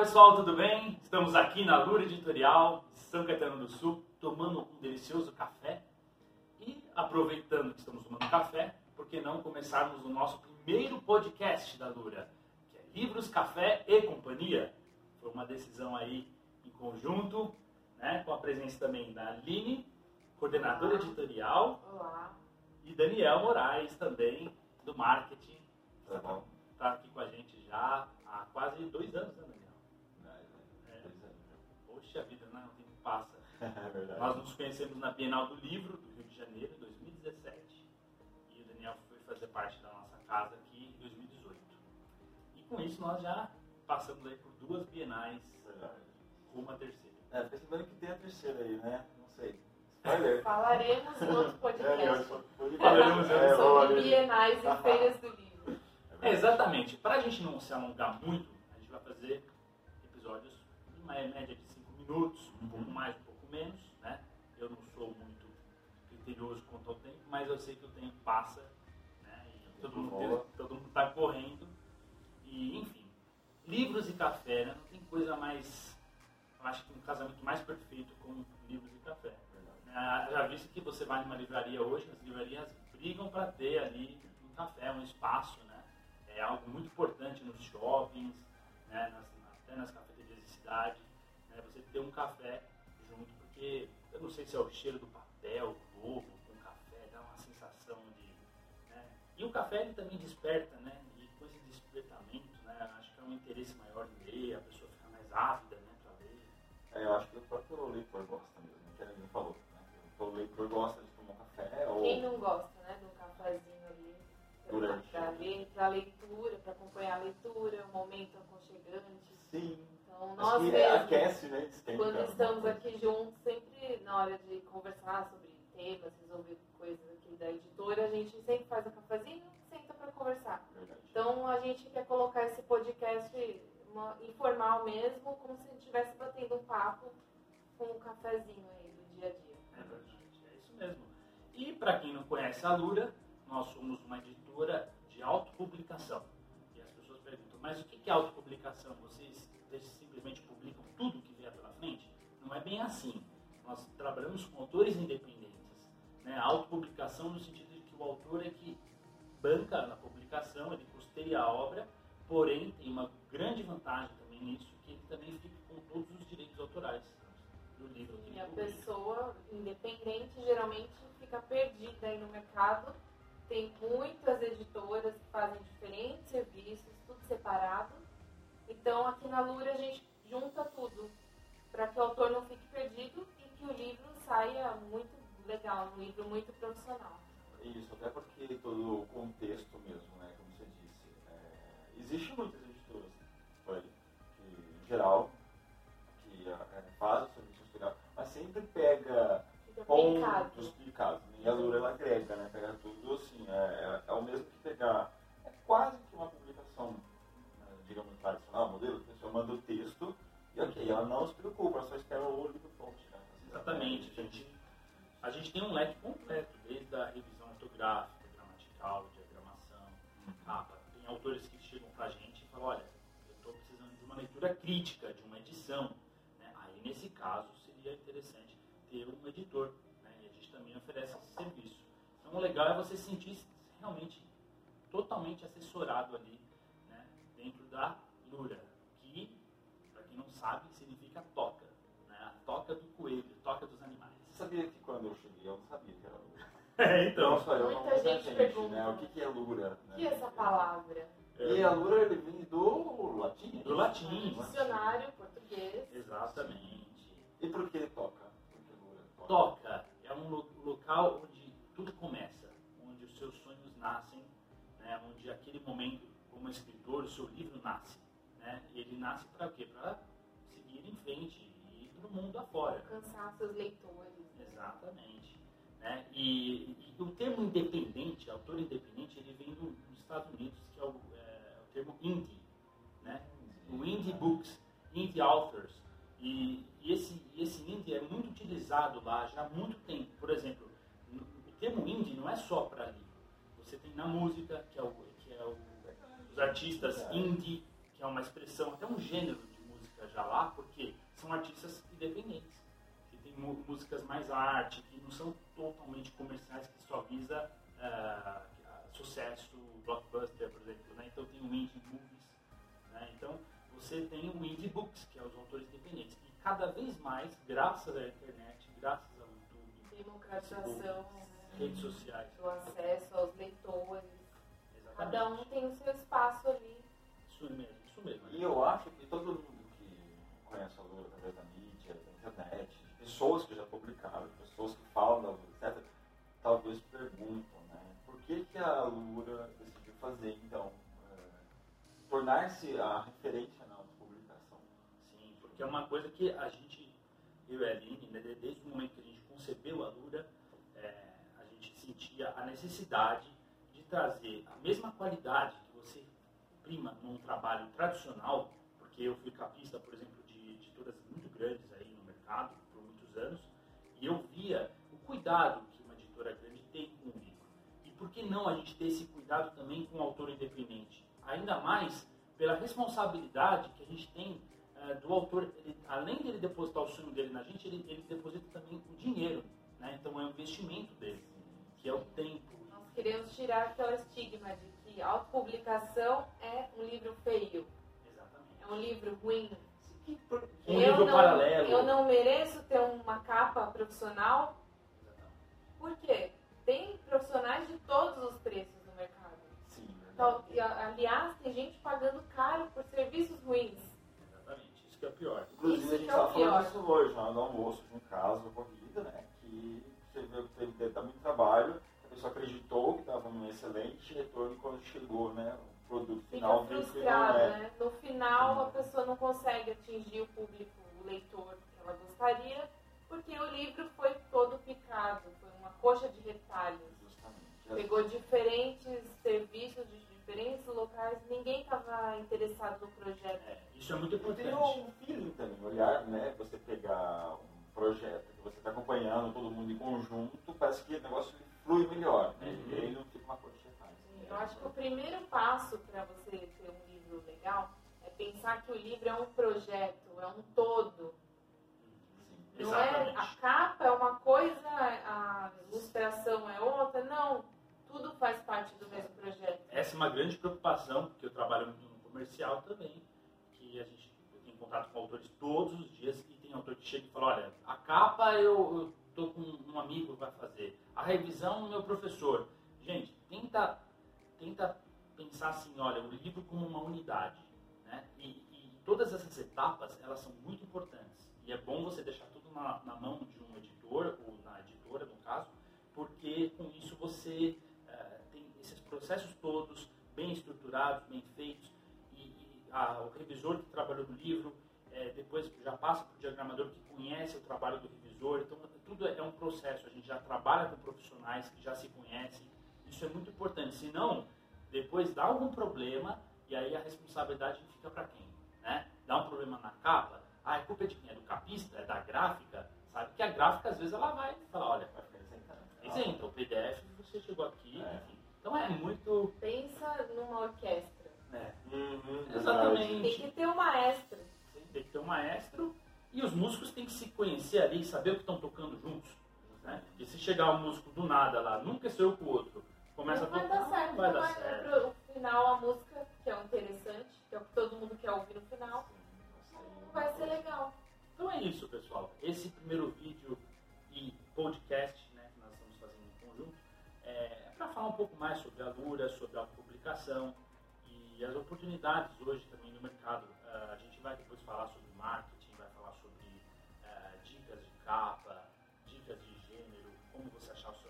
pessoal, tudo bem? Estamos aqui na Lura Editorial, São Caetano do Sul, tomando um delicioso café. E aproveitando que estamos tomando café, por que não começarmos o nosso primeiro podcast da Lura, que é Livros, Café e Companhia. Foi uma decisão aí em conjunto, né, com a presença também da Aline, coordenadora editorial, Olá. e Daniel Moraes também, do marketing. Tá bom. Está aqui com a gente já há quase dois anos, né, Daniel? É, dois anos já. Poxa vida, né? O tempo passa. É verdade. Nós nos conhecemos na Bienal do Livro, do Rio de Janeiro, em 2017. E o Daniel foi fazer parte da nossa casa aqui em 2018. E com isso nós já passamos aí por duas bienais Verdade. rumo à terceira. É, fiquei sabendo que tem a terceira aí, né? Não sei. Falaremos em outro É, podcast eu que foi- Falaremos É, sobre bienais e feiras do livro. É, exatamente. Para a gente não se alongar muito, a gente vai fazer episódios em uma média de 5 minutos, um pouco mais, um pouco menos, né? Eu não sou muito criterioso quanto ao tempo, mas eu sei que o tempo passa, né? E todo mundo, tem- todo mundo está correndo. E, enfim, livros e café, né? Não tem coisa mais... Eu acho que um casamento mais perfeito com livros e café. Ah, Já visto que você vai numa livraria hoje, as livrarias brigam para ter ali um café, um espaço, né? É algo muito importante nos shoppings, né? nas, até nas cafeterias de cidade, ter um café junto, porque eu não sei se é o cheiro do papel, globo, com café, dá uma sensação de... Né? E o café ele também desperta, né? E com esse despertamento, né? Acho que é um interesse maior em ler, a pessoa fica mais ávida, né? Para ler. É, eu acho que o próprio leitor gosta mesmo, que a gente falou. Né? O leitor gosta de tomar um café ou. Quem não gosta, né, de um cafezinho ali Durante. para ler, para leitura, para acompanhar a leitura, um momento aconchegante. Sim. Então, nós mesmos, aquece, né? Esquenta quando alguma estamos coisa. aqui juntos, sempre na hora de conversar sobre temas, resolver coisas aqui da editora, a gente sempre faz um cafezinho senta para conversar. Verdade. Então a gente quer colocar esse podcast uma- informal mesmo, como se a gente estivesse batendo um papo com um cafezinho aí do dia a dia. É verdade, é isso mesmo. E para quem não conhece a Lura, nós somos uma editora de autopublicação. E as pessoas perguntam, mas o que é autopublicação? Vocês simplesmente publicam tudo que vier pela frente? Não é bem assim. Nós trabalhamos com autores independentes. Né? A autopublicação no sentido o autor é que banca na publicação, ele custeia a obra, porém tem uma grande vantagem também nisso, que ele também fica com todos os direitos autorais do livro E a publica. pessoa independente geralmente fica perdida aí no mercado. Tem muitas editoras que fazem diferentes serviços, tudo separado. Então aqui na Lura a gente junta tudo para que o autor não fique perdido e que o livro saia muito legal, um livro muito profissional. Isso, até porque todo o contexto mesmo, né? Como você disse. É, Existem muitas editoras, foi, que, em geral, que é, fazem o serviço editorial, mas sempre pega Fica pontos brincado. explicados. E a Lura ela agrega, né? Pega tudo assim, é, é, é o mesmo leitura crítica, de uma edição. né? Aí, nesse caso, seria interessante ter um editor. Né? E a gente também oferece esse serviço. Então, o legal é você se sentir realmente totalmente assessorado ali, né? dentro da Lura, que, para quem não sabe, significa toca. Né? A toca do coelho, toca dos animais. Você sabia que quando eu cheguei eu não sabia que era Lura? É, então. Não só eu, Muita gente gente, pergunta. né? O que, que é Lura? O que é essa palavra? E a Lura ele vem do latim? Do latim. Dicionário português. Exatamente. E por que toca? Por que Lura toca? Toca é um lo- local onde tudo começa, onde os seus sonhos nascem, né? onde aquele momento, como escritor, o seu livro nasce. Né? E ele nasce para quê? Para seguir em frente e ir para o mundo afora. Alcançar seus leitores. Exatamente. Né? E, e o termo independente, autor independente, ele vem do- dos Estados Unidos, que é o, é, o termo indie. Books, indie authors. E, e esse, esse indie é muito utilizado lá já há muito tempo. Por exemplo, o termo indie não é só para livro. Você tem na música, que é, o, que é o, os artistas indie, que é uma expressão, até um gênero de música já lá, porque são artistas independentes, que tem músicas mais arte, que não são totalmente comerciais, que só visa uh, sucesso, blockbuster, por exemplo. Né? Então tem o Indie Movies. Você tem o Indie Books, que é os autores independentes. E cada vez mais, graças à internet, graças ao YouTube, democratização, né? redes sociais, o acesso aos leitores. Exatamente. Cada um tem o seu espaço ali. Isso mesmo, isso mesmo. E eu acho que todo mundo que conhece a Lula através da mídia, da internet, pessoas que já publicaram, pessoas que falam da Lula, etc., talvez perguntam, né? Por que, que a Lura decidiu fazer, então, é, tornar-se a publicação? Porque é uma coisa que a gente, eu e a Aline, né, desde o momento que a gente concebeu a Lura, é, a gente sentia a necessidade de trazer a mesma qualidade que você prima num trabalho tradicional, porque eu fui capista, por exemplo, de editoras muito grandes aí no mercado por muitos anos, e eu via o cuidado editora grande tem com o livro. E por que não a gente ter esse cuidado também com o autor independente? Ainda mais pela responsabilidade que a gente tem uh, do autor, ele, além de ele depositar o sonho dele na gente, ele, ele deposita também o dinheiro. Né? Então é um investimento dele, que é o tempo. Nós queremos tirar aquela estigma de que autopublicação é um livro feio. Exatamente. É um livro ruim. Um eu livro não, paralelo. Eu não mereço ter uma capa profissional por quê? Tem profissionais de todos os preços no mercado. Sim. Então, aliás, tem gente pagando caro por serviços ruins. Exatamente, isso que é o pior. Inclusive, isso a gente estava é falando isso hoje, lá no almoço, de um caso corrida, né? Que você viu que teve, teve muito trabalho, a pessoa acreditou que estava um excelente chegou, né? O produto final Fica frustrada, é. né? No final, a pessoa não consegue atingir o público, o leitor que ela gostaria, porque o livro foi todo picado, foi uma coxa de retalhos. Pegou diferentes serviços de diferentes locais, ninguém estava interessado no projeto. É, isso é muito importante. Tem um feeling também, olhar, né? Você pegar um projeto que você está acompanhando, todo mundo em conjunto, parece que o negócio flui melhor, né? Uhum. E aí não fica uma coxa de retalhos. Eu acho que o primeiro passo para você ter um livro legal é pensar que o livro é um projeto, é um todo não é, a capa é uma coisa, a ilustração é outra, não. Tudo faz parte do mesmo projeto. Essa é uma grande preocupação, porque eu trabalho no comercial também, que a gente tem contato com autores todos os dias e tem autor que chega e fala, olha, a capa eu, estou com um amigo que vai fazer, a revisão meu professor. Gente, tenta, tenta pensar assim, olha, o livro como uma unidade, né? E, e todas essas etapas, elas são muito importantes. E é bom você deixar tudo na, na, mão de um editor, ou na editora, no caso, porque com isso você uh, tem esses processos todos bem estruturados, bem feitos, e, e a, o revisor que trabalhou no livro é, depois já passa para o diagramador que conhece o trabalho do revisor. Então, tudo é um processo. A gente já trabalha com profissionais que já se conhecem. Isso é muito importante. Senão, depois dá algum problema e aí a responsabilidade fica para quem? Né? Dá um problema na capa, ah, a culpa é de quem? É do capista? É da gráfica? Sabe que a gráfica, às vezes, ela vai falar, olha, isenta, o PDF, você chegou aqui, é. enfim. Então é muito... Pensa numa orquestra. É. Uhum, Exatamente. Tem que ter um maestro. Tem que ter um maestro e os músicos têm que se conhecer ali, saber o que estão tocando juntos. Né? E se chegar um músico do nada lá, nunca saiu com o outro, começa não a tocar, vai dar certo, vai dar certo. Pro final a música, que é o interessante, que é o que todo mundo quer ouvir no final vai ser legal. Então é isso, pessoal. Esse primeiro vídeo e podcast né, que nós estamos fazendo em conjunto é, para falar um pouco mais sobre a Lura, sobre a publicação e as oportunidades hoje também no mercado. Uh, a gente vai depois falar sobre marketing, vai falar sobre uh, dicas de capa, dicas de gênero, como você achar o seu.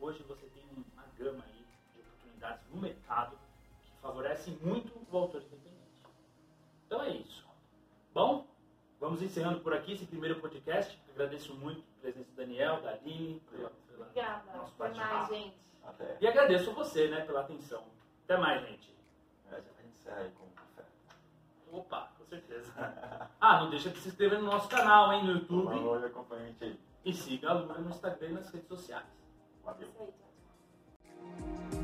Hoje você tem uma gama aí de oportunidades no mercado que favorecem muito o autor independente. Então é isso. Bom, vamos encerrando por aqui esse primeiro podcast. Agradeço muito a presença do Daniel, da Aline, pela, pela Obrigada. nosso mais, gente. Até. E agradeço você, né, pela atenção. Até mais, gente. É, a gente encerra aí com um café. Opa, com certeza. ah, não deixa de se inscrever no nosso canal, hein, no YouTube. Valeu, acompanha a gente aí. E siga a Lura no Instagram e nas redes sociais. Valeu. Isso aí, tchau.